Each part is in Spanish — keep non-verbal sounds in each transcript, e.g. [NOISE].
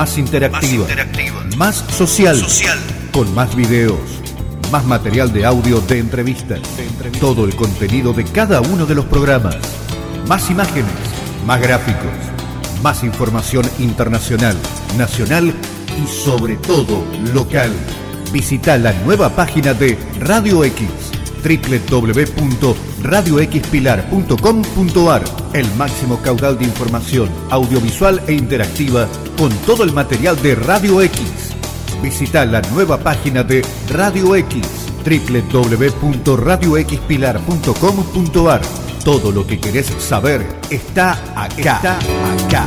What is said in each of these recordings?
más interactiva, más, social, con más videos, más material de audio de entrevistas, todo el contenido de cada uno de los programas, más imágenes, más gráficos, más información internacional, nacional y sobre todo local. Visita la nueva página de Radio X www.radioxpilar.com.ar El máximo caudal de información audiovisual e interactiva con todo el material de Radio X. Visita la nueva página de Radio X www.radioxpilar.com.ar Todo lo que querés saber está acá. Acá.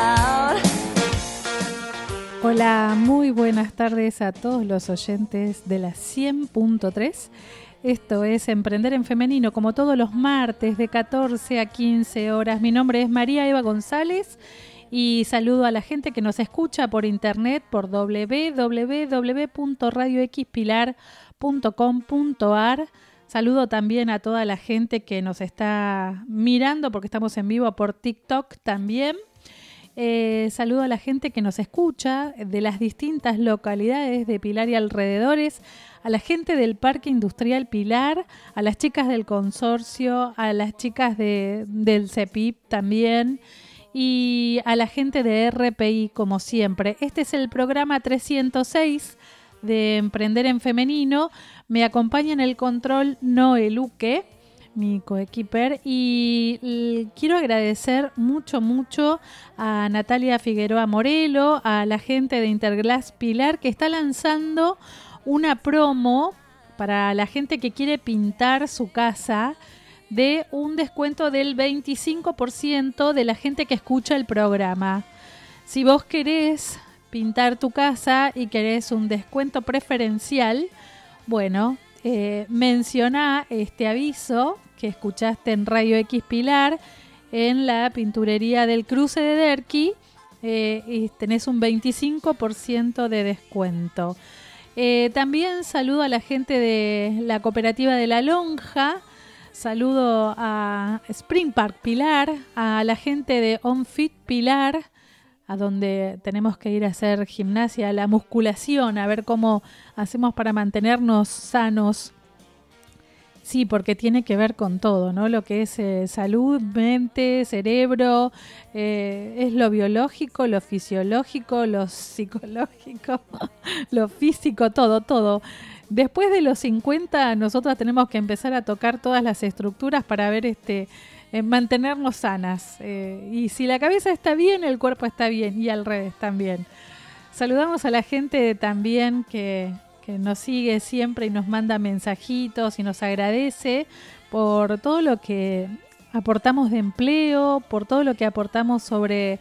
Hola, muy buenas tardes a todos los oyentes de la 100.3. Esto es Emprender en Femenino, como todos los martes de 14 a 15 horas. Mi nombre es María Eva González y saludo a la gente que nos escucha por internet por www.radioxpilar.com.ar. Saludo también a toda la gente que nos está mirando porque estamos en vivo por TikTok también. Eh, saludo a la gente que nos escucha de las distintas localidades de Pilar y alrededores, a la gente del Parque Industrial Pilar, a las chicas del consorcio, a las chicas de, del CEPIP también y a la gente de RPI como siempre. Este es el programa 306 de Emprender en Femenino. Me acompaña en el control Noé Luque mi coequiper. Y quiero agradecer mucho, mucho a Natalia Figueroa Morelo, a la gente de Interglass Pilar, que está lanzando una promo para la gente que quiere pintar su casa de un descuento del 25% de la gente que escucha el programa. Si vos querés pintar tu casa y querés un descuento preferencial, bueno, eh, menciona este aviso que escuchaste en Radio X Pilar en la pinturería del cruce de Derqui eh, y tenés un 25% de descuento. Eh, también saludo a la gente de la cooperativa de La Lonja, saludo a Spring Park Pilar, a la gente de OnFit Pilar, a donde tenemos que ir a hacer gimnasia, la musculación, a ver cómo hacemos para mantenernos sanos. Sí, porque tiene que ver con todo, ¿no? Lo que es eh, salud, mente, cerebro, eh, es lo biológico, lo fisiológico, lo psicológico, [LAUGHS] lo físico, todo, todo. Después de los 50, nosotros tenemos que empezar a tocar todas las estructuras para ver este mantenernos sanas. Eh, y si la cabeza está bien, el cuerpo está bien y al revés también. Saludamos a la gente también que, que nos sigue siempre y nos manda mensajitos y nos agradece por todo lo que aportamos de empleo, por todo lo que aportamos sobre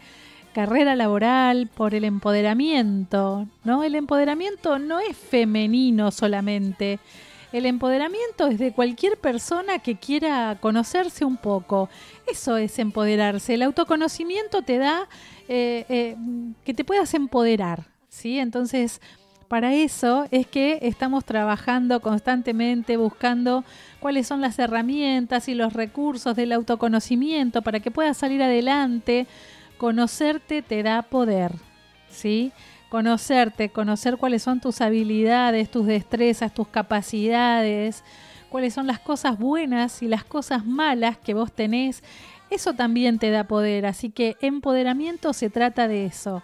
carrera laboral, por el empoderamiento, ¿no? El empoderamiento no es femenino solamente, el empoderamiento es de cualquier persona que quiera conocerse un poco. Eso es empoderarse. El autoconocimiento te da eh, eh, que te puedas empoderar. ¿sí? Entonces, para eso es que estamos trabajando constantemente buscando cuáles son las herramientas y los recursos del autoconocimiento para que puedas salir adelante. Conocerte te da poder. ¿sí? Conocerte, conocer cuáles son tus habilidades, tus destrezas, tus capacidades, cuáles son las cosas buenas y las cosas malas que vos tenés, eso también te da poder. Así que empoderamiento se trata de eso.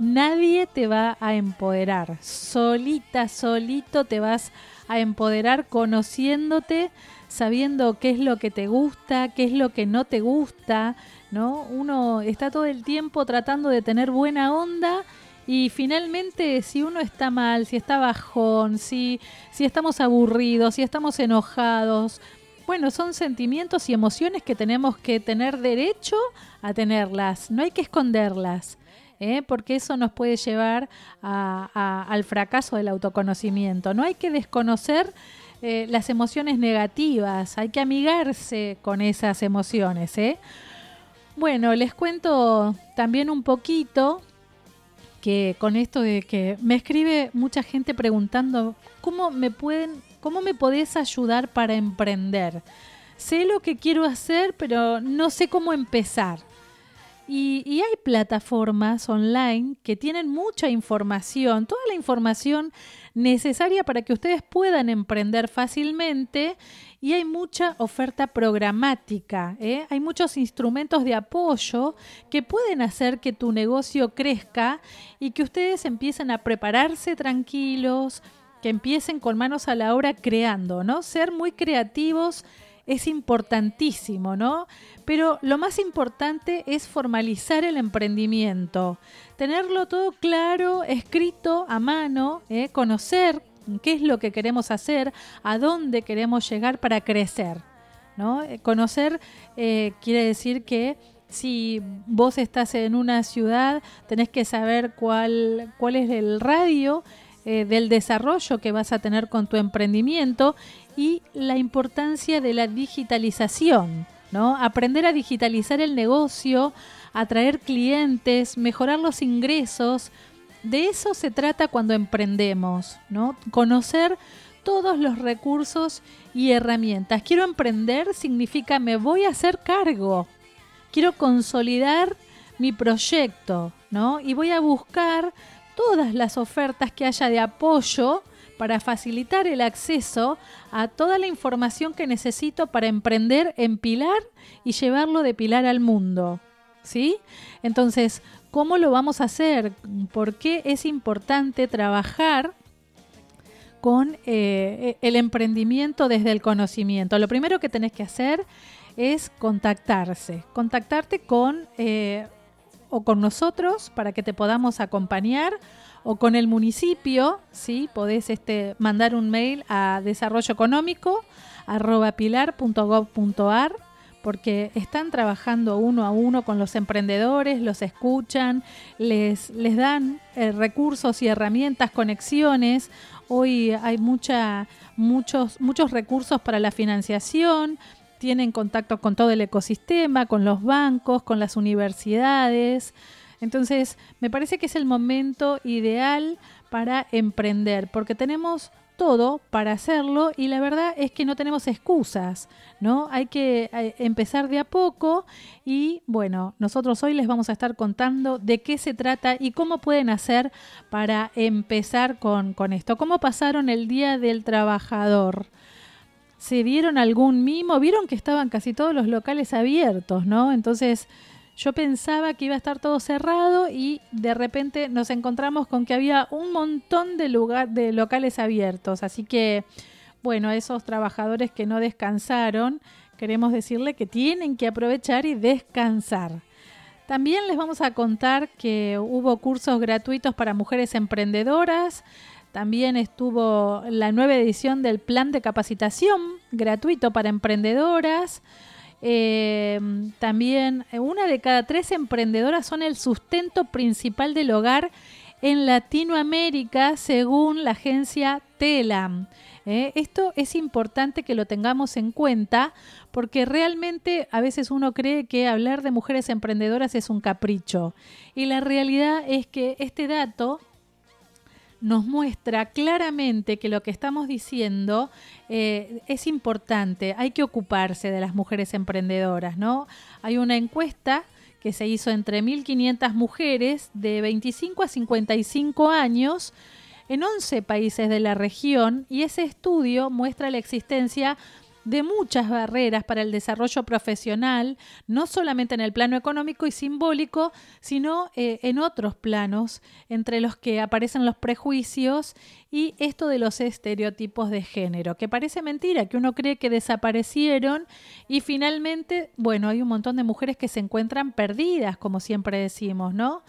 Nadie te va a empoderar. Solita, solito te vas a empoderar conociéndote, sabiendo qué es lo que te gusta, qué es lo que no te gusta, ¿no? Uno está todo el tiempo tratando de tener buena onda y finalmente, si uno está mal, si está bajón, si, si estamos aburridos, si estamos enojados, bueno, son sentimientos y emociones que tenemos que tener derecho a tenerlas, no hay que esconderlas. ¿eh? porque eso nos puede llevar al fracaso del autoconocimiento. No hay que desconocer eh, las emociones negativas, hay que amigarse con esas emociones. ¿eh? Bueno, les cuento también un poquito que con esto de que me escribe mucha gente preguntando cómo me pueden, cómo me podés ayudar para emprender. Sé lo que quiero hacer, pero no sé cómo empezar. Y, hay plataformas online que tienen mucha información, toda la información necesaria para que ustedes puedan emprender fácilmente y hay mucha oferta programática, ¿eh? hay muchos instrumentos de apoyo que pueden hacer que tu negocio crezca y que ustedes empiecen a prepararse tranquilos, que empiecen con manos a la obra creando, ¿no? Ser muy creativos es importantísimo, ¿no? Pero lo más importante es formalizar el emprendimiento, tenerlo todo claro, escrito a mano, ¿eh? conocer qué es lo que queremos hacer, a dónde queremos llegar para crecer, ¿no? Eh, conocer eh, quiere decir que si vos estás en una ciudad, tenés que saber cuál, cuál es el radio del desarrollo que vas a tener con tu emprendimiento y la importancia de la digitalización, ¿no? Aprender a digitalizar el negocio, atraer clientes, mejorar los ingresos. De eso se trata cuando emprendemos, ¿no? Conocer todos los recursos y herramientas. Quiero emprender significa me voy a hacer cargo. Quiero consolidar mi proyecto, ¿no? Y voy a buscar todas las ofertas que haya de apoyo para facilitar el acceso a toda la información que necesito para emprender en Pilar y llevarlo de Pilar al mundo. ¿Sí? Entonces, ¿cómo lo vamos a hacer? ¿Por qué es importante trabajar con eh, el emprendimiento desde el conocimiento? Lo primero que tenés que hacer es contactarse, contactarte con eh, o con nosotros para que te podamos acompañar o con el municipio, ¿sí? Podés este, mandar un mail a desarrollo económico pilar.gov.ar porque están trabajando uno a uno con los emprendedores, los escuchan, les, les dan eh, recursos y herramientas, conexiones. Hoy hay mucha, muchos, muchos recursos para la financiación, tienen contacto con todo el ecosistema, con los bancos, con las universidades. Entonces, me parece que es el momento ideal para emprender, porque tenemos todo para hacerlo y la verdad es que no tenemos excusas, ¿no? Hay que eh, empezar de a poco y bueno, nosotros hoy les vamos a estar contando de qué se trata y cómo pueden hacer para empezar con, con esto. ¿Cómo pasaron el Día del Trabajador? ¿Se dieron algún mimo? Vieron que estaban casi todos los locales abiertos, ¿no? Entonces yo pensaba que iba a estar todo cerrado y de repente nos encontramos con que había un montón de, de locales abiertos. Así que, bueno, esos trabajadores que no descansaron, queremos decirle que tienen que aprovechar y descansar. También les vamos a contar que hubo cursos gratuitos para mujeres emprendedoras. También estuvo la nueva edición del plan de capacitación gratuito para emprendedoras. Eh, también eh, una de cada tres emprendedoras son el sustento principal del hogar en Latinoamérica, según la agencia TELAM. Eh, esto es importante que lo tengamos en cuenta porque realmente a veces uno cree que hablar de mujeres emprendedoras es un capricho. Y la realidad es que este dato nos muestra claramente que lo que estamos diciendo eh, es importante, hay que ocuparse de las mujeres emprendedoras, ¿no? Hay una encuesta que se hizo entre 1.500 mujeres de 25 a 55 años en 11 países de la región y ese estudio muestra la existencia de muchas barreras para el desarrollo profesional, no solamente en el plano económico y simbólico, sino eh, en otros planos, entre los que aparecen los prejuicios y esto de los estereotipos de género, que parece mentira, que uno cree que desaparecieron y finalmente, bueno, hay un montón de mujeres que se encuentran perdidas, como siempre decimos, ¿no?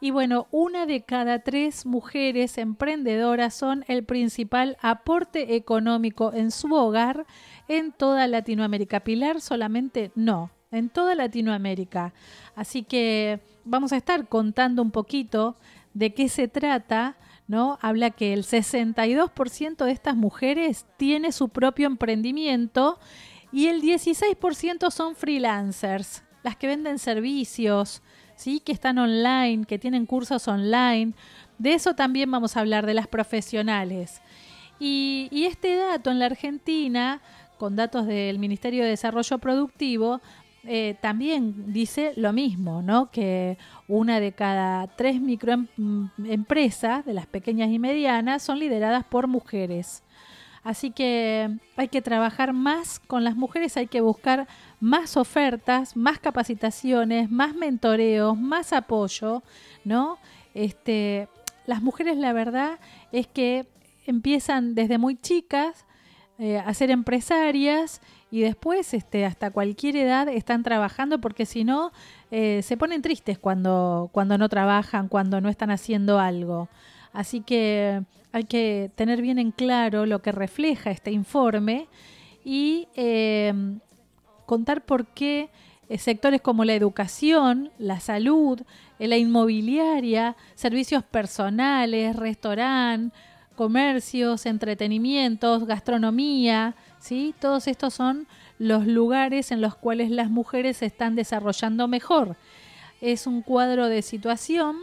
Y bueno, una de cada tres mujeres emprendedoras son el principal aporte económico en su hogar en toda Latinoamérica. Pilar solamente no, en toda Latinoamérica. Así que vamos a estar contando un poquito de qué se trata. ¿No? Habla que el 62% de estas mujeres tiene su propio emprendimiento y el 16% son freelancers, las que venden servicios, ¿sí? que están online, que tienen cursos online. De eso también vamos a hablar, de las profesionales. Y, este dato en la Argentina, con datos del Ministerio de Desarrollo Productivo, eh, también dice lo mismo, ¿no? Que una de cada tres microempresas, de las pequeñas y medianas, son lideradas por mujeres. Así que hay que trabajar más con las mujeres, hay que buscar más ofertas, más capacitaciones, más mentoreos, más apoyo, ¿no? Este, las mujeres la verdad es que empiezan desde muy chicas eh, a ser empresarias y después este, hasta cualquier edad están trabajando porque si no eh, se ponen tristes cuando, cuando no trabajan, cuando no están haciendo algo. Así que hay que tener bien en claro lo que refleja este informe y eh, contar por qué eh, sectores como la educación, la salud, eh, la inmobiliaria, servicios personales, restaurante, comercios, entretenimientos, gastronomía, ¿sí? Todos estos son los lugares en los cuales las mujeres se están desarrollando mejor. Es un cuadro de situación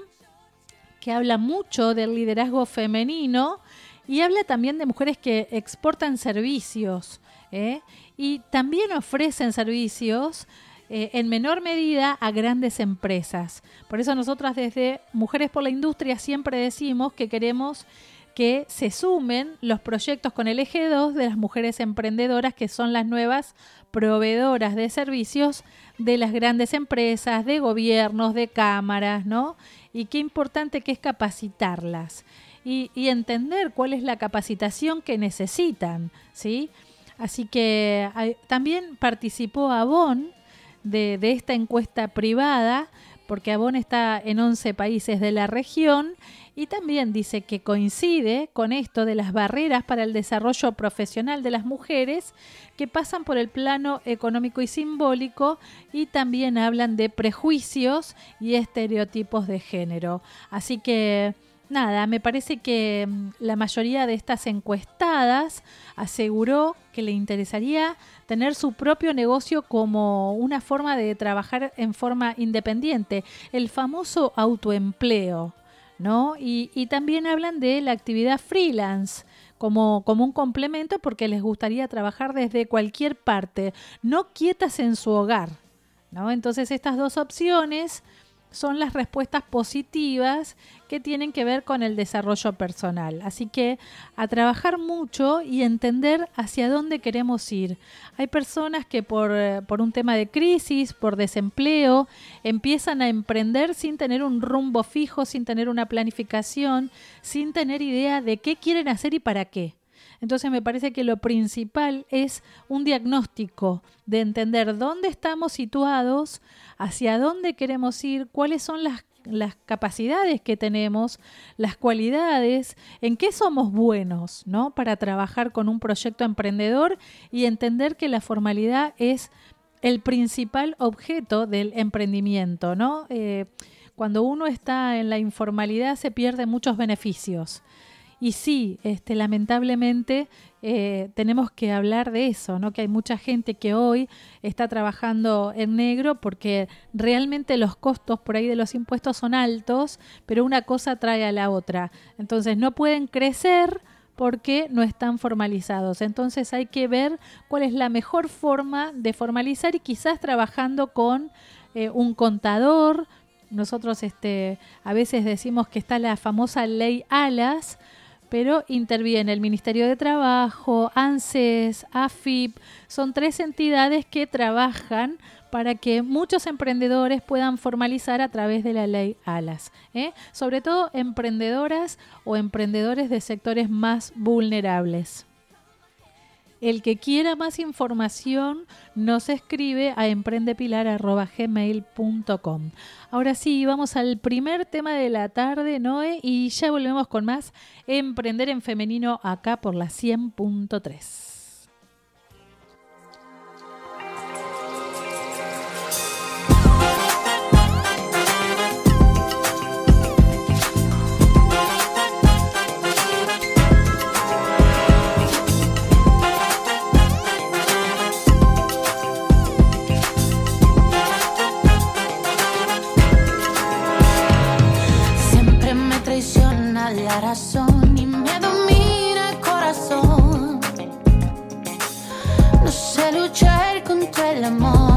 que habla mucho del liderazgo femenino y habla también de mujeres que exportan servicios ¿eh? Y también ofrecen servicios eh, en menor medida a grandes empresas. Por eso nosotras desde Mujeres por la Industria siempre decimos que queremos que se sumen los proyectos con el eje 2 de las mujeres emprendedoras, que son las nuevas proveedoras de servicios de las grandes empresas, de gobiernos, de cámaras, ¿no? Y qué importante que es capacitarlas y, entender cuál es la capacitación que necesitan, ¿sí? Así que también participó Avon de, de esta encuesta privada, porque Avon está en 11 países de la región y también dice que coincide con esto de las barreras para el desarrollo profesional de las mujeres que pasan por el plano económico y simbólico y también hablan de prejuicios y estereotipos de género. Así que nada, me parece que mm, la mayoría de estas encuestadas aseguró que le interesaría tener su propio negocio como una forma de trabajar en forma independiente, el famoso autoempleo. ¿no? Y, también hablan de la actividad freelance como, como un complemento porque les gustaría trabajar desde cualquier parte, no quietas en su hogar, ¿no? Entonces estas dos opciones son las respuestas positivas que tienen que ver con el desarrollo personal. Así que a trabajar mucho y entender hacia dónde queremos ir. Hay personas que por, eh, por, un tema de crisis, por desempleo, empiezan a emprender sin tener un rumbo fijo, sin tener una planificación, sin tener idea de qué quieren hacer y para qué. Entonces me parece que lo principal es un diagnóstico de entender dónde estamos situados, hacia dónde queremos ir, cuáles son las, capacidades que tenemos, las cualidades, en qué somos buenos, ¿no? Para trabajar con un proyecto emprendedor y entender que la formalidad es el principal objeto del emprendimiento, ¿no? Eh, cuando uno está en la informalidad se pierden muchos beneficios. Y sí, este, lamentablemente eh, tenemos que hablar de eso, ¿no? Que hay mucha gente que hoy está trabajando en negro porque realmente los costos por ahí de los impuestos son altos, pero una cosa trae a la otra. Entonces no pueden crecer porque no están formalizados. Entonces hay que ver cuál es la mejor forma de formalizar y quizás trabajando con eh, un contador. Nosotros este, a veces decimos que está la famosa ley ALAS, pero interviene el Ministerio de Trabajo, ANSES, AFIP, son tres entidades que trabajan para que muchos emprendedores puedan formalizar a través de la ley ALAS, ¿eh? sobre todo emprendedoras o emprendedores de sectores más vulnerables. El que quiera más información nos escribe a emprendepilar.gmail.com. Ahora sí, vamos al primer tema de la tarde, Noé, y ya volvemos con más Emprender en Femenino acá por la 100.3. la razón y me domina el corazón. No sé luchar contra el amor.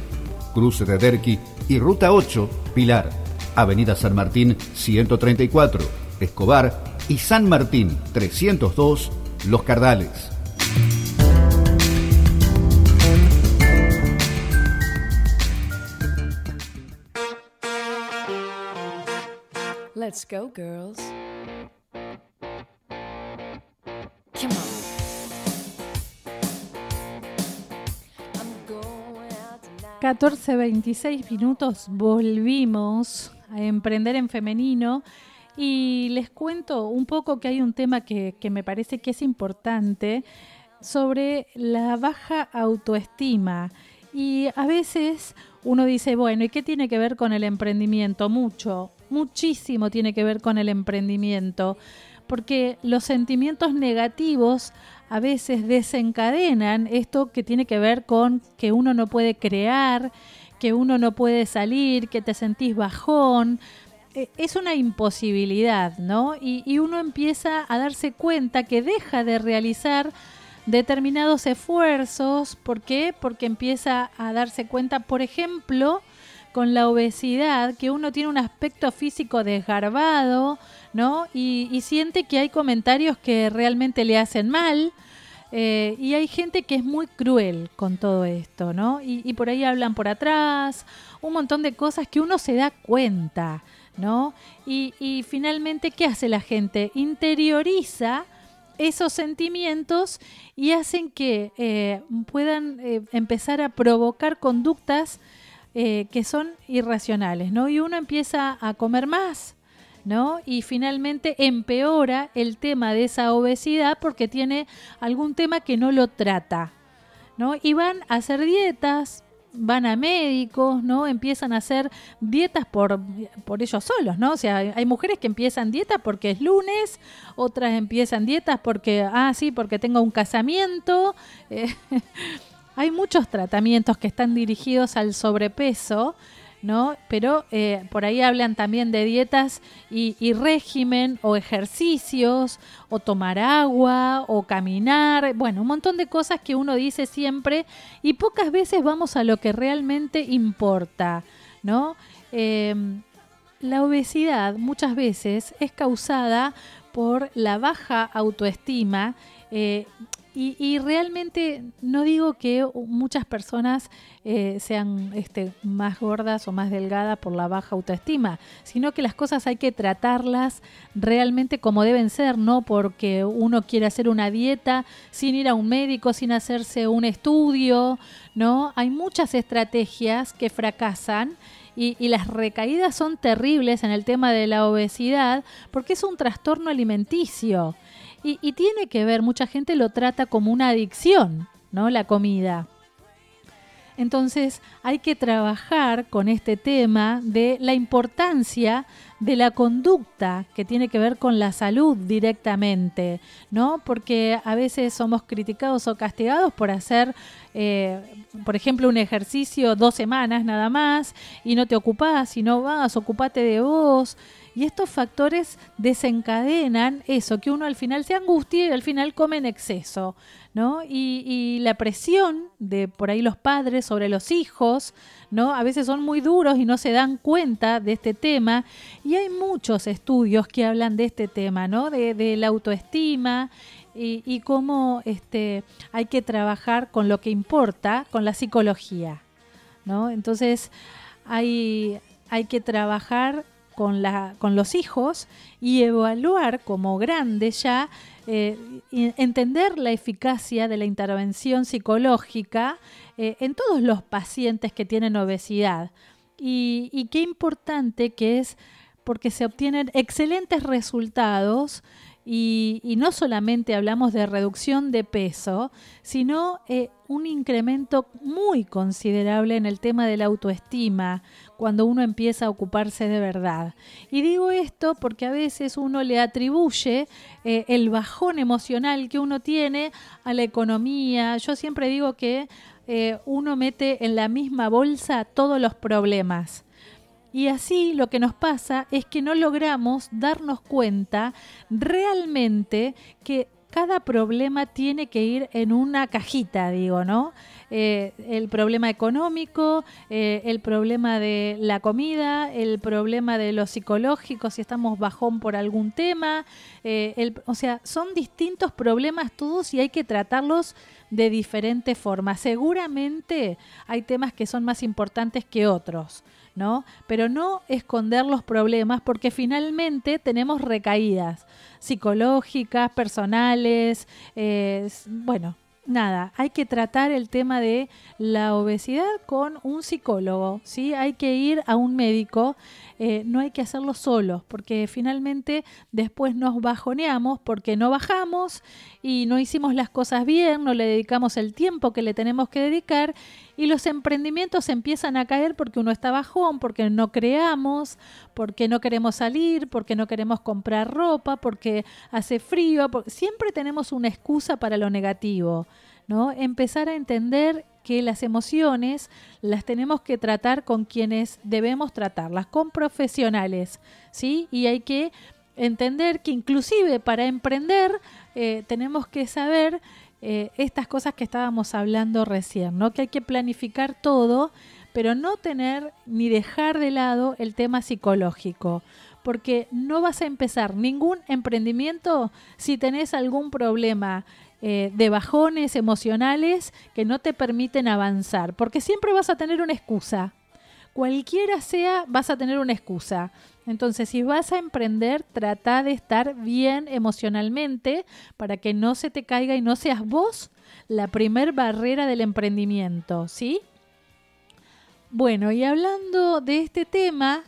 Cruce de Derqui y Ruta 8, Pilar, Avenida San Martín 134, Escobar y San Martín 302, Los Cardales. Let's go, girls. 14, 26 minutos volvimos a emprender en femenino y les cuento un poco que hay un tema que, que me parece que es importante sobre la baja autoestima. Y a veces uno dice, bueno, ¿y qué tiene que ver con el emprendimiento? Mucho, muchísimo tiene que ver con el emprendimiento, porque los sentimientos negativos a veces desencadenan esto que tiene que ver con que uno no puede crear, que uno no puede salir, que te sentís bajón. Eh, es una imposibilidad, ¿no? Y, y uno empieza a darse cuenta que deja de realizar determinados esfuerzos. ¿Por qué? Porque empieza a darse cuenta, por ejemplo, con la obesidad, que uno tiene un aspecto físico desgarbado, ¿no? Y, siente que hay comentarios que realmente le hacen mal. Eh, y hay gente que es muy cruel con todo esto, ¿no? Y, por ahí hablan por atrás, un montón de cosas que uno se da cuenta, ¿no? Y, finalmente, ¿qué hace la gente? Interioriza esos sentimientos y hacen que eh, puedan eh, empezar a provocar conductas que son irracionales, ¿no? Y uno empieza a comer más, ¿no? Y finalmente empeora el tema de esa obesidad porque tiene algún tema que no lo trata, ¿no? Y van a hacer dietas, van a médicos, ¿no? Empiezan a hacer dietas por, por ellos solos, ¿no? O sea, hay mujeres que empiezan dietas porque es lunes, otras empiezan dietas porque, ah, sí, porque tengo un casamiento. [LAUGHS] Eh, [LAUGHS] hay muchos tratamientos que están dirigidos al sobrepeso ¿no? Pero eh, por ahí hablan también de dietas y, régimen o ejercicios o tomar agua o caminar, bueno, un montón de cosas que uno dice siempre y pocas veces vamos a lo que realmente importa, ¿no? Em, la obesidad muchas veces es causada por la baja autoestima eh, y, realmente no digo que muchas personas eh, sean este, más gordas o más delgadas por la baja autoestima, sino que las cosas hay que tratarlas realmente como deben ser, no porque uno quiere hacer una dieta sin ir a un médico, sin hacerse un estudio, ¿no? Hay muchas estrategias que fracasan y, y, las recaídas son terribles en el tema de la obesidad porque es un trastorno alimenticio. Y, tiene que ver, mucha gente lo trata como una adicción, ¿no? La comida. Entonces hay que trabajar con este tema de la importancia de la conducta que tiene que ver con la salud directamente, ¿no? Porque a veces somos criticados o castigados por hacer, eh, por ejemplo, un ejercicio dos semanas nada más y no te ocupás, y no vas, ocupate de vos. Y estos factores desencadenan eso, que uno al final se angustia y al final come en exceso, ¿no? Y, la presión de por ahí los padres sobre los hijos, ¿no? A veces son muy duros y no se dan cuenta de este tema. Y hay muchos estudios que hablan de este tema, ¿no? De, la autoestima y, y, cómo este, hay que trabajar con lo que importa, con la psicología, ¿no? Entonces hay, hay que trabajar con, los hijos y evaluar como grandes ya, eh, entender la eficacia de la intervención psicológica eh, en todos los pacientes que tienen obesidad. Y, y qué importante que es porque se obtienen excelentes resultados y, no solamente hablamos de reducción de peso, sino eh, un incremento muy considerable en el tema de la autoestima cuando uno empieza a ocuparse de verdad. Y digo esto porque a veces uno le atribuye eh, el bajón emocional que uno tiene a la economía. Yo siempre digo que eh, uno mete en la misma bolsa todos los problemas. Y así lo que nos pasa es que no logramos darnos cuenta realmente que cada problema tiene que ir en una cajita, digo, ¿no? Eh, el problema económico, eh, el problema de la comida, el problema de lo psicológico, si estamos bajón por algún tema, eh, o sea, son distintos problemas todos y hay que tratarlos de diferentes formas. Seguramente hay temas que son más importantes que otros. ¿No? Pero no esconder los problemas porque finalmente tenemos recaídas psicológicas, personales, bueno, nada, hay que tratar el tema de la obesidad con un psicólogo, ¿sí? Hay que ir a un médico, eh, no hay que hacerlo solo, porque finalmente después nos bajoneamos porque no bajamos y no hicimos las cosas bien, no le dedicamos el tiempo que le tenemos que dedicar y los emprendimientos empiezan a caer porque uno está bajón, porque no creamos, porque no queremos salir, porque no queremos comprar ropa, porque hace frío, siempre tenemos una excusa para lo negativo, ¿no? Empezar a entender que las emociones las tenemos que tratar con quienes debemos tratarlas, con profesionales, ¿sí? Y hay que entender que inclusive para emprender eh, tenemos que saber eh, estas cosas que estábamos hablando recién, ¿no? Que hay que planificar todo, pero no tener ni dejar de lado el tema psicológico, porque no vas a empezar ningún emprendimiento si tenés algún problema eh, de bajones emocionales que no te permiten avanzar, porque siempre vas a tener una excusa. Cualquiera sea, vas a tener una excusa. Entonces, si vas a emprender, trata de estar bien emocionalmente para que no se te caiga y no seas vos la primer barrera del emprendimiento, ¿sí? Bueno, y hablando de este tema,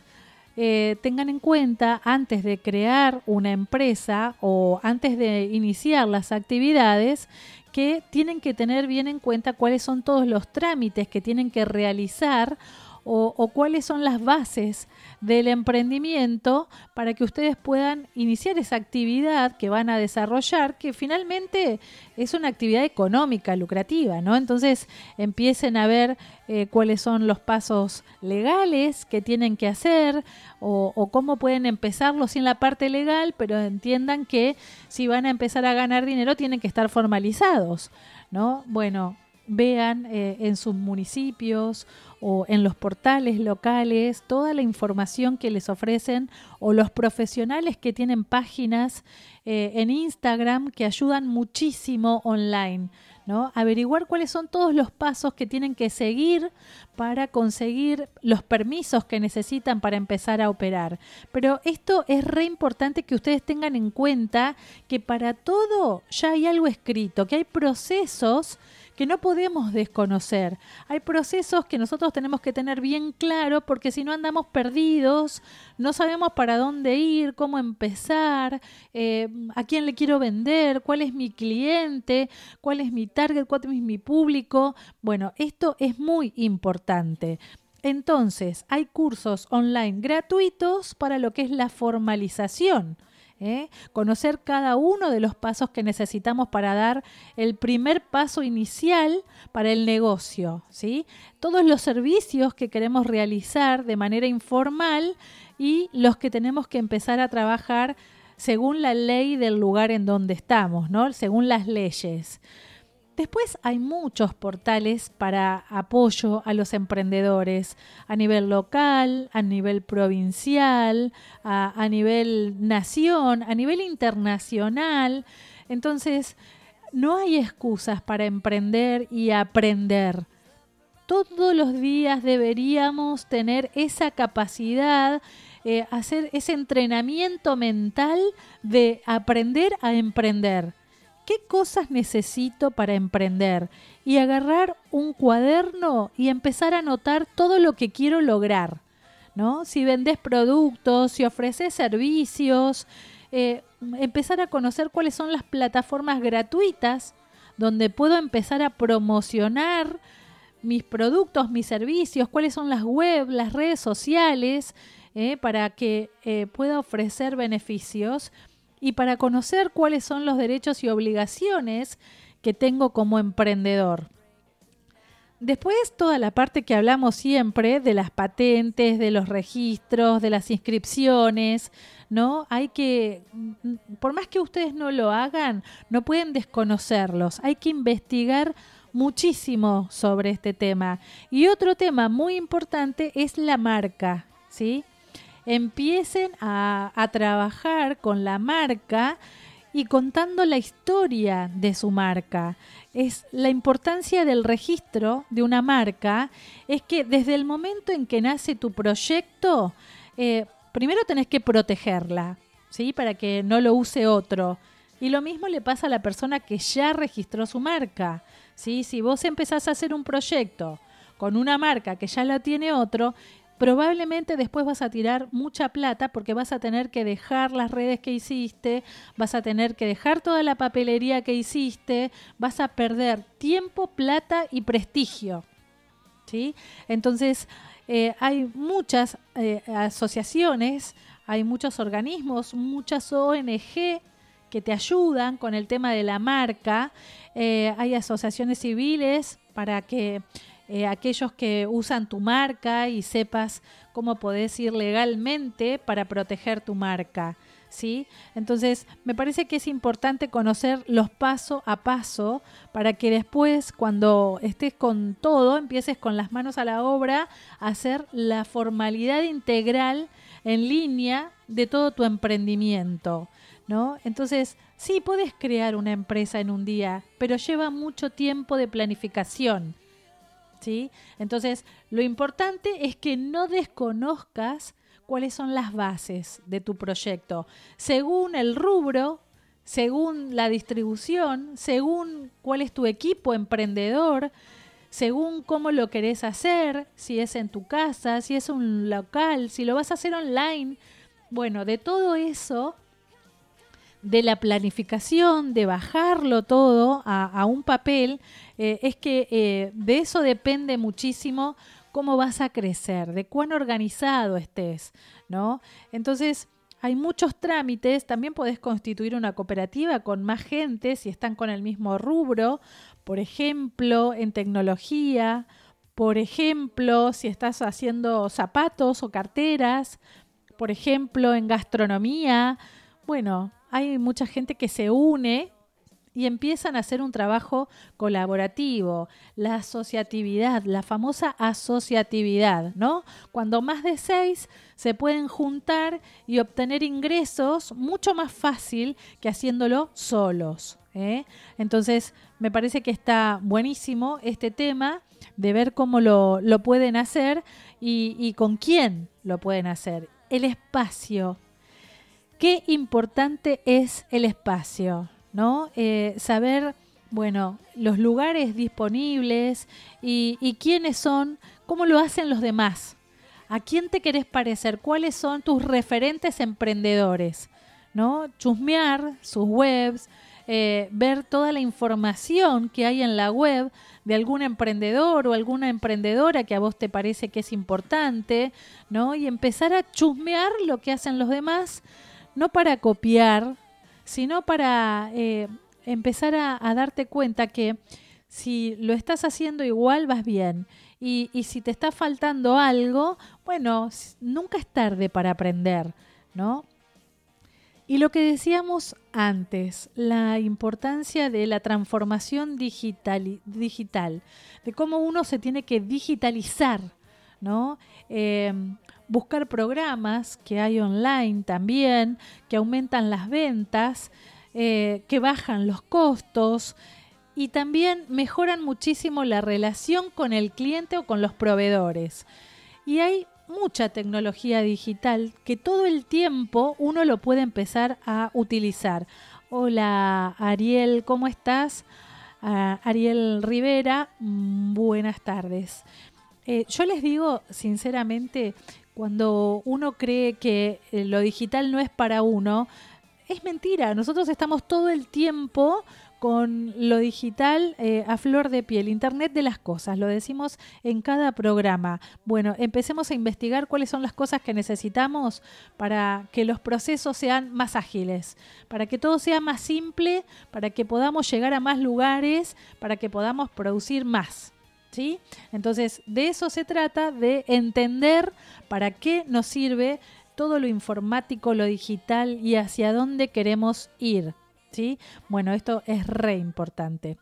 eh, tengan en cuenta antes de crear una empresa o antes de iniciar las actividades que tienen que tener bien en cuenta cuáles son todos los trámites que tienen que realizar o, cuáles son las bases del emprendimiento para que ustedes puedan iniciar esa actividad que van a desarrollar, que finalmente es una actividad económica, lucrativa, ¿no? Entonces empiecen a ver eh, cuáles son los pasos legales que tienen que hacer o, o cómo pueden empezarlo sin la parte legal, pero entiendan que si van a empezar a ganar dinero tienen que estar formalizados, ¿no? Bueno, vean eh, en sus municipios o en los portales locales toda la información que les ofrecen o los profesionales que tienen páginas eh, en Instagram que ayudan muchísimo online. ¿no? Averiguar cuáles son todos los pasos que tienen que seguir para conseguir los permisos que necesitan para empezar a operar. Pero esto es re importante que ustedes tengan en cuenta que para todo ya hay algo escrito, que hay procesos que no podemos desconocer. Hay procesos que nosotros tenemos que tener bien claro porque si no andamos perdidos, no sabemos para dónde ir, cómo empezar, eh, a quién le quiero vender, cuál es mi cliente, cuál es mi target, cuál es mi público. Bueno, esto es muy importante. Entonces, hay cursos online gratuitos para lo que es la formalización. ¿Eh? conocer cada uno de los pasos que necesitamos para dar el primer paso inicial para el negocio, ¿sí? Todos los servicios que queremos realizar de manera informal y los que tenemos que empezar a trabajar según la ley del lugar en donde estamos, ¿no? Según las leyes. Después hay muchos portales para apoyo a los emprendedores a nivel local, a nivel provincial, a, nivel nación, a nivel internacional. Entonces, no hay excusas para emprender y aprender. Todos los días deberíamos tener esa capacidad, eh, hacer ese entrenamiento mental de aprender a emprender ¿Qué cosas necesito para emprender? Y agarrar un cuaderno y empezar a anotar todo lo que quiero lograr. ¿no? Si vendes productos, si ofreces servicios, eh, empezar a conocer cuáles son las plataformas gratuitas donde puedo empezar a promocionar mis productos, mis servicios, cuáles son las web, las redes sociales, eh, para que eh, pueda ofrecer beneficios y para conocer cuáles son los derechos y obligaciones que tengo como emprendedor. después toda la parte que hablamos siempre de las patentes, de los registros, de las inscripciones, ¿no? Hay que, por más que ustedes no lo hagan, no pueden desconocerlos, hay que investigar muchísimo sobre este tema. Y otro tema muy importante es la marca, ¿sí? Empiecen a, trabajar con la marca y contando la historia de su marca. Es la importancia del registro de una marca, es que desde el momento en que nace tu proyecto, eh, primero tenés que protegerla, ¿sí? Para que no lo use otro. Y lo mismo le pasa a la persona que ya registró su marca. ¿sí? Si vos empezás a hacer un proyecto con una marca que ya la tiene otro, probablemente después vas a tirar mucha plata porque vas a tener que dejar las redes que hiciste, vas a tener que dejar toda la papelería que hiciste, vas a perder tiempo, plata y prestigio. ¿sí? Entonces, eh, hay muchas eh, asociaciones, hay muchos organismos, muchas ONG que te ayudan con el tema de la marca, eh, hay asociaciones civiles para que eh, aquellos que usan tu marca y sepas cómo podés ir legalmente para proteger tu marca. ¿Sí? Entonces, me parece que es importante conocer los paso a paso para que después, cuando estés con todo, empieces con las manos a la obra a hacer la formalidad integral en línea de todo tu emprendimiento, ¿no? Entonces, sí, puedes crear una empresa en un día, pero lleva mucho tiempo de planificación. Entonces, lo importante es que no desconozcas cuáles son las bases de tu proyecto, según el rubro, según la distribución, según cuál es tu equipo emprendedor, según cómo lo querés hacer, si es en tu casa, si es un local, si lo vas a hacer online. Bueno, de todo eso de la planificación, de bajarlo todo a, un papel, eh, es que eh, de eso depende muchísimo cómo vas a crecer, de cuán organizado estés, ¿no? Entonces, hay muchos trámites, también podés constituir una cooperativa con más gente si están con el mismo rubro, por ejemplo, en tecnología, por ejemplo, si estás haciendo zapatos o carteras, por ejemplo, en gastronomía. Bueno, hay mucha gente que se une y empiezan a hacer un trabajo colaborativo, la asociatividad, la famosa asociatividad, ¿no? Cuando más de seis se pueden juntar y obtener ingresos mucho más fácil que haciéndolo solos. ¿eh? Entonces, me parece que está buenísimo este tema de ver cómo lo, pueden hacer y con quién lo pueden hacer. El espacio, qué importante es el espacio, ¿no? Eh, saber, bueno, los lugares disponibles y, quiénes son, cómo lo hacen los demás. ¿A quién te querés parecer? ¿Cuáles son tus referentes emprendedores? ¿No? Chusmear sus webs, eh, ver toda la información que hay en la web de algún emprendedor o alguna emprendedora que a vos te parece que es importante, ¿no? Y empezar a chusmear lo que hacen los demás no para copiar, sino para eh, empezar a, darte cuenta que si lo estás haciendo igual vas bien. Y, si te está faltando algo, bueno, nunca es tarde para aprender, ¿no? Y lo que decíamos antes, la importancia de la transformación digital, digital de cómo uno se tiene que digitalizar, ¿no? Eh, buscar programas que hay online también, que aumentan las ventas, eh, que bajan los costos y también mejoran muchísimo la relación con el cliente o con los proveedores. Y hay mucha tecnología digital que todo el tiempo uno lo puede empezar a utilizar. Hola Ariel, ¿cómo estás? Ah, Ariel Rivera, mm, buenas tardes. Eh, yo les digo sinceramente cuando uno cree que eh, lo digital no es para uno, es mentira. Nosotros estamos todo el tiempo con lo digital eh, a flor de piel, Internet de las cosas, lo decimos en cada programa. Bueno, empecemos a investigar cuáles son las cosas que necesitamos para que los procesos sean más ágiles, para que todo sea más simple, para que podamos llegar a más lugares, para que podamos producir más. ¿Sí? Entonces, de eso se trata, de entender para qué nos sirve todo lo informático, lo digital y hacia dónde queremos ir, ¿sí? Bueno, esto es re importante.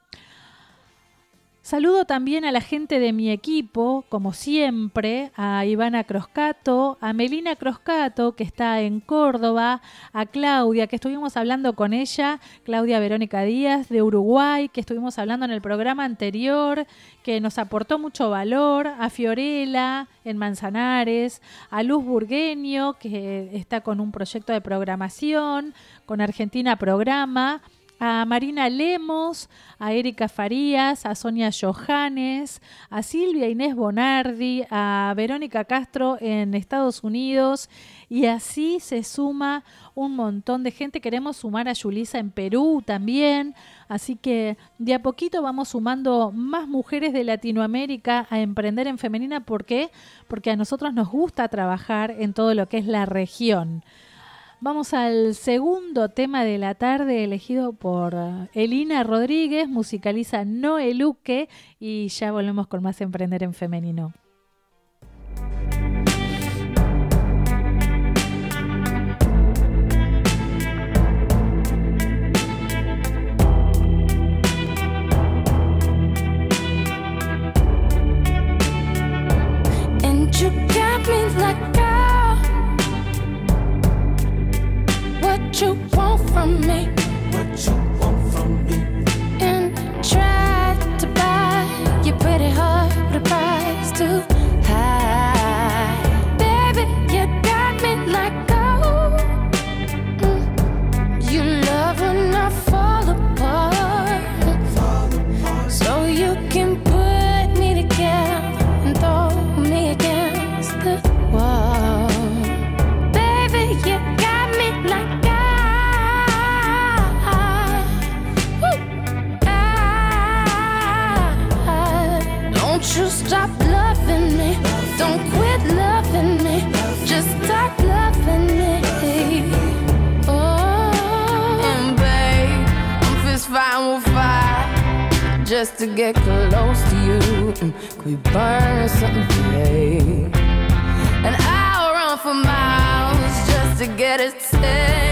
Saludo también a la gente de mi equipo, como siempre, a Ivana Croscato, a Melina Croscato, que está en Córdoba, a Claudia, que estuvimos hablando con ella, Claudia Verónica Díaz de Uruguay, que estuvimos hablando en el programa anterior, que nos aportó mucho valor, a Fiorella en Manzanares, a Luz Burgueño, que está con un proyecto de programación, con Argentina Programa, a Marina Lemos, a Erika Farías, a Sonia Johannes, a Silvia Inés Bonardi, a Verónica Castro en Estados Unidos y así se suma un montón de gente. Queremos sumar a Yulisa en Perú también, así que de a poquito vamos sumando más mujeres de Latinoamérica a emprender en femenina. ¿Por qué? Porque a nosotros nos gusta trabajar en todo lo que es la región. Vamos al segundo tema de la tarde elegido por eh, Elina Rodríguez, musicaliza Noeluque y ya volvemos con más Emprender en Femenino. You want from me. Just to get close to you. Mm, Could we burn something today? And I'll run for miles just to get a taste.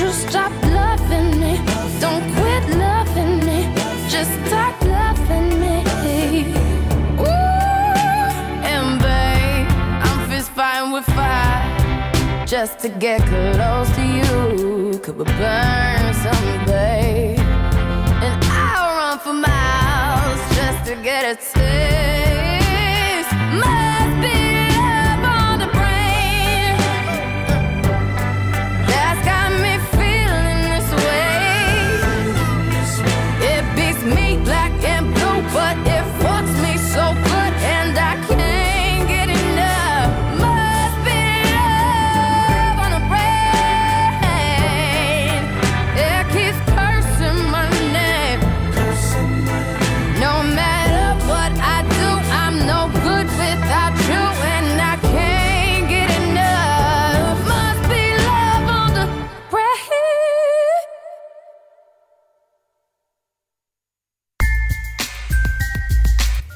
You stop loving me? Don't quit loving me. Just stop loving me. Ooh, and babe, I'm fist fighting with fire just to get close to you. Could we burn something, babe? And I'll run for miles just to get a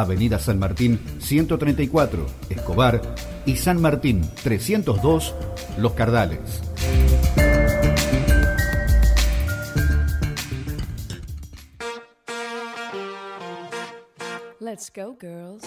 Avenida San Martín 134, Escobar y San Martín 302, Los Cardales. Let's go, girls.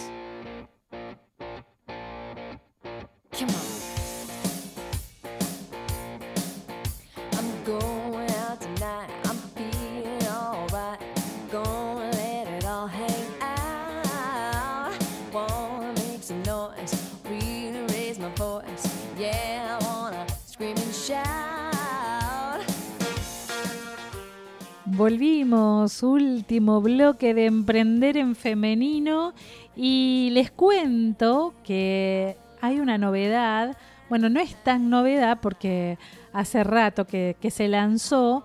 Volvimos, último bloque de Emprender en Femenino. Y les cuento que hay una novedad, bueno, no es tan novedad porque hace rato que, se lanzó,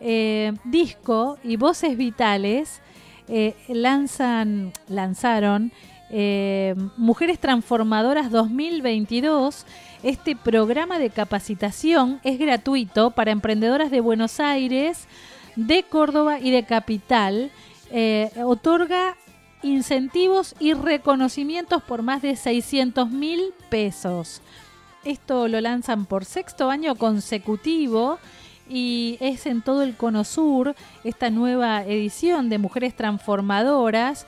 eh, Disco y Voces Vitales eh, lanzan, lanzaron eh, Mujeres Transformadoras 2022. Este programa de capacitación es gratuito para emprendedoras de Buenos Aires, de Córdoba y de Capital. Eh, otorga incentivos y reconocimientos por más de 600 mil pesos. Esto lo lanzan por sexto año consecutivo y es en todo el Cono Sur esta nueva edición de Mujeres Transformadoras.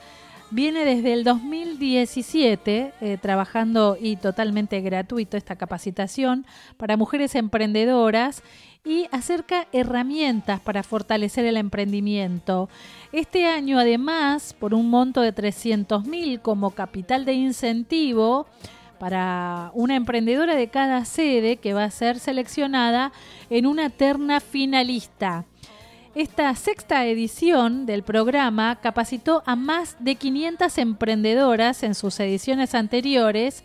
Viene desde el 2017 eh, trabajando y totalmente gratuito esta capacitación para mujeres emprendedoras y acerca herramientas para fortalecer el emprendimiento. Este año además, por un monto de 300 mil como capital de incentivo, para una emprendedora de cada sede que va a ser seleccionada en una terna finalista. Esta sexta edición del programa capacitó a más de 500 emprendedoras en sus ediciones anteriores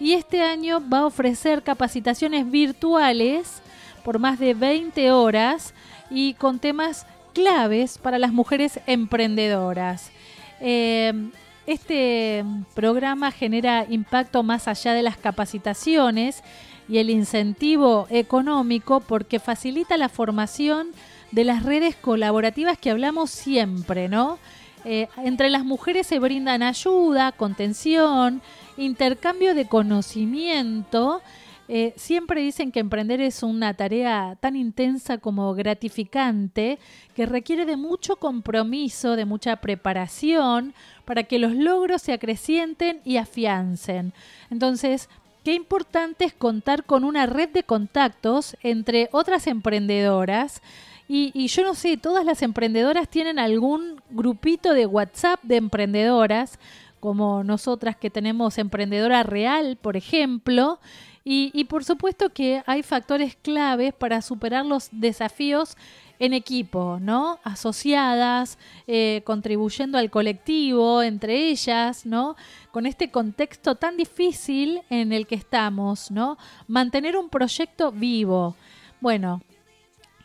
y este año va a ofrecer capacitaciones virtuales por más de 20 horas y con temas claves para las mujeres emprendedoras. Eh, este programa genera impacto más allá de las capacitaciones y el incentivo económico porque facilita la formación de las redes colaborativas que hablamos siempre, ¿no? Eh, entre las mujeres se brindan ayuda, contención, intercambio de conocimiento. Eh, siempre dicen que emprender es una tarea tan intensa como gratificante, que requiere de mucho compromiso, de mucha preparación, para que los logros se acrecienten y afiancen. Entonces, qué importante es contar con una red de contactos entre otras emprendedoras. Y, y, yo no sé, todas las emprendedoras tienen algún grupito de WhatsApp de emprendedoras, como nosotras que tenemos Emprendedora Real, por ejemplo. Y, y por supuesto que hay factores claves para superar los desafíos en equipo, ¿no? Asociadas, eh, contribuyendo al colectivo, entre ellas, ¿no? Con este contexto tan difícil en el que estamos, ¿no? Mantener un proyecto vivo. Bueno,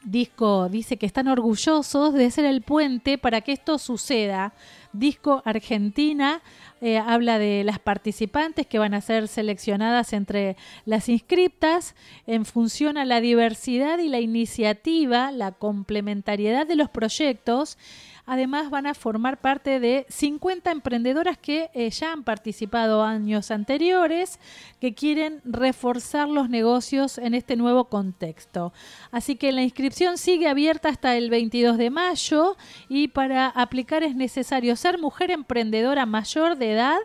Disco dice que están orgullosos de ser el puente para que esto suceda. Disco Argentina eh, habla de las participantes que van a ser seleccionadas entre las inscriptas en función a la diversidad y la iniciativa, la complementariedad de los proyectos Además van a formar parte de 50 emprendedoras que eh, ya han participado años anteriores, que quieren reforzar los negocios en este nuevo contexto. Así que la inscripción sigue abierta hasta el 22 de mayo y para aplicar es necesario ser mujer emprendedora mayor de edad,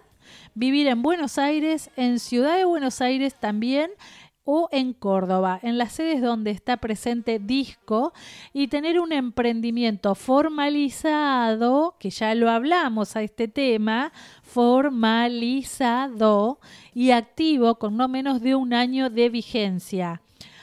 vivir en Buenos Aires, en Ciudad de Buenos Aires también, o en Córdoba, en las sedes donde está presente Disco, y tener un emprendimiento formalizado, que ya lo hablamos a este tema, formalizado y activo con no menos de un año de vigencia.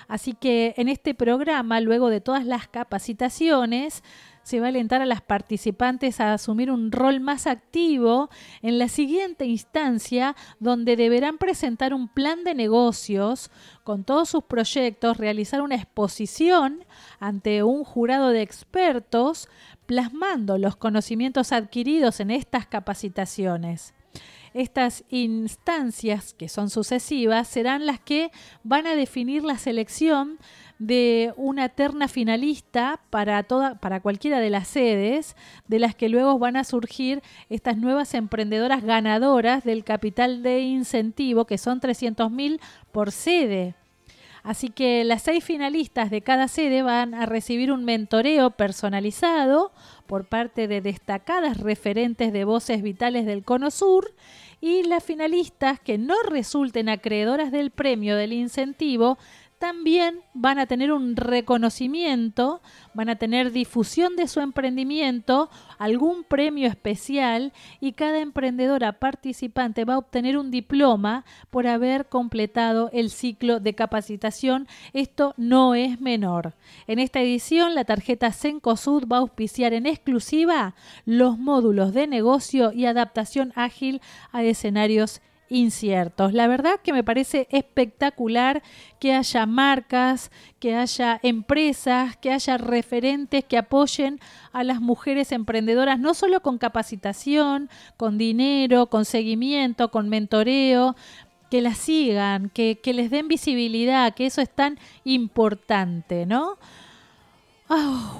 Así que en este programa, luego de todas las capacitaciones, se va a alentar a las participantes a asumir un rol más activo en la siguiente instancia, donde deberán presentar un plan de negocios con todos sus proyectos, realizar una exposición ante un jurado de expertos, plasmando los conocimientos adquiridos en estas capacitaciones. Estas instancias, que son sucesivas, serán las que van a definir la selección de una terna finalista para, toda, para cualquiera de las sedes, de las que luego van a surgir estas nuevas emprendedoras ganadoras del capital de incentivo, que son 300 mil por sede. Así que las seis finalistas de cada sede van a recibir un mentoreo personalizado por parte de destacadas referentes de voces vitales del Cono Sur y las finalistas que no resulten acreedoras del premio del incentivo también van a tener un reconocimiento, van a tener difusión de su emprendimiento, algún premio especial y cada emprendedora participante va a obtener un diploma por haber completado el ciclo de capacitación. Esto no es menor. En esta edición la tarjeta Sencosud va a auspiciar en exclusiva los módulos de negocio y adaptación ágil a escenarios inciertos. La verdad que me parece espectacular que haya marcas, que haya empresas, que haya referentes que apoyen a las mujeres emprendedoras, no solo con capacitación, con dinero, con seguimiento, con mentoreo, que las sigan, que, les den visibilidad, que eso es tan importante, ¿no? Ah,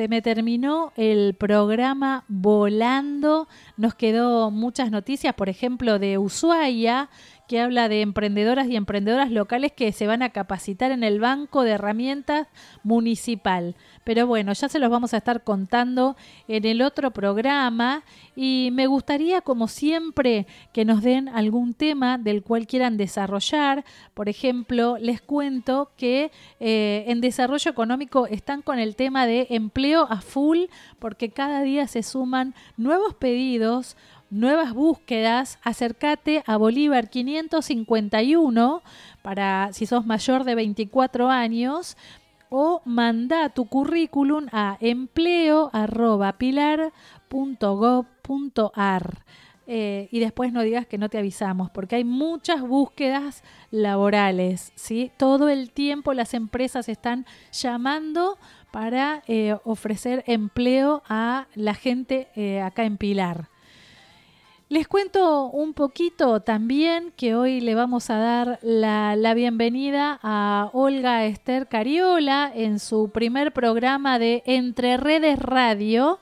se me terminó el programa volando. Nos quedó muchas noticias, por ejemplo, de Ushuaia, que habla de emprendedoras y emprendedoras locales que se van a capacitar en el Banco de Herramientas Municipal. Pero bueno, ya se los vamos a estar contando en el otro programa y me gustaría, como siempre, que nos den algún tema del cual quieran desarrollar. Por ejemplo, les cuento que eh, en desarrollo económico están con el tema de empleo a full porque cada día se suman nuevos pedidos nuevas búsquedas, acércate a Bolívar 551 para si sos mayor de 24 años o manda tu currículum a empleo@pilar.gov.ar. Eh, y después no digas que no te avisamos, porque hay muchas búsquedas laborales, ¿sí? Todo el tiempo las empresas están llamando para eh, ofrecer empleo a la gente eh, acá en Pilar. Les cuento un poquito también que hoy le vamos a dar la, bienvenida a Olga Esther Cariola en su primer programa de Entre Redes Radio.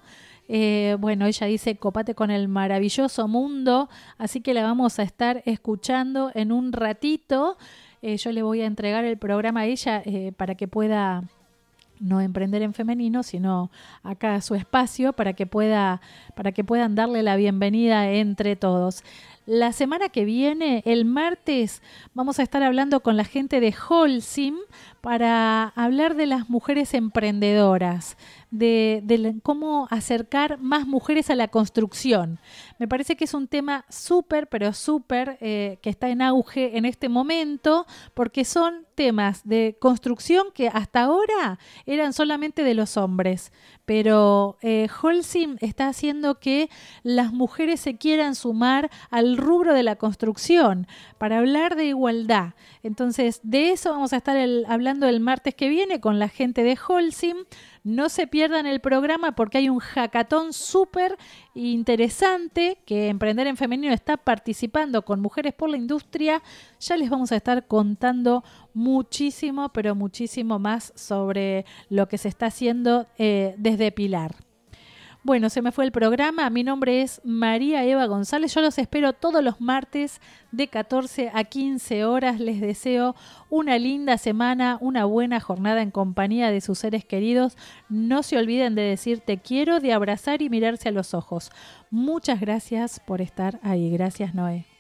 Eh, bueno, ella dice copate con el maravilloso mundo, así que la vamos a estar escuchando en un ratito. Eh, yo le voy a entregar el programa a ella eh, para que pueda no emprender en femenino, sino acá su espacio para que pueda para que puedan darle la bienvenida entre todos. La semana que viene, el martes, vamos a estar hablando con la gente de Holcim para hablar de las mujeres emprendedoras, de, cómo acercar más mujeres a la construcción. Me parece que es un tema súper, pero súper eh, que está en auge en este momento, porque son temas de construcción que hasta ahora eran solamente de los hombres pero eh, Holcim está haciendo que las mujeres se quieran sumar al rubro de la construcción para hablar de igualdad. Entonces, de eso vamos a estar hablando el martes que viene con la gente de Holcim. No se pierdan el programa porque hay un hackathon súper interesante que Emprender en Femenino está participando con Mujeres por la Industria. Ya les vamos a estar contando muchísimo, pero muchísimo más sobre lo que se está haciendo eh, desde Pilar. Bueno, se me fue el programa. Mi nombre es María Eva González. Yo los espero todos los martes de 14 a 15 horas. Les deseo una linda semana, una buena jornada en compañía de sus seres queridos. No se olviden de decir te quiero, de abrazar y mirarse a los ojos. Muchas gracias por estar ahí. Gracias, Noé.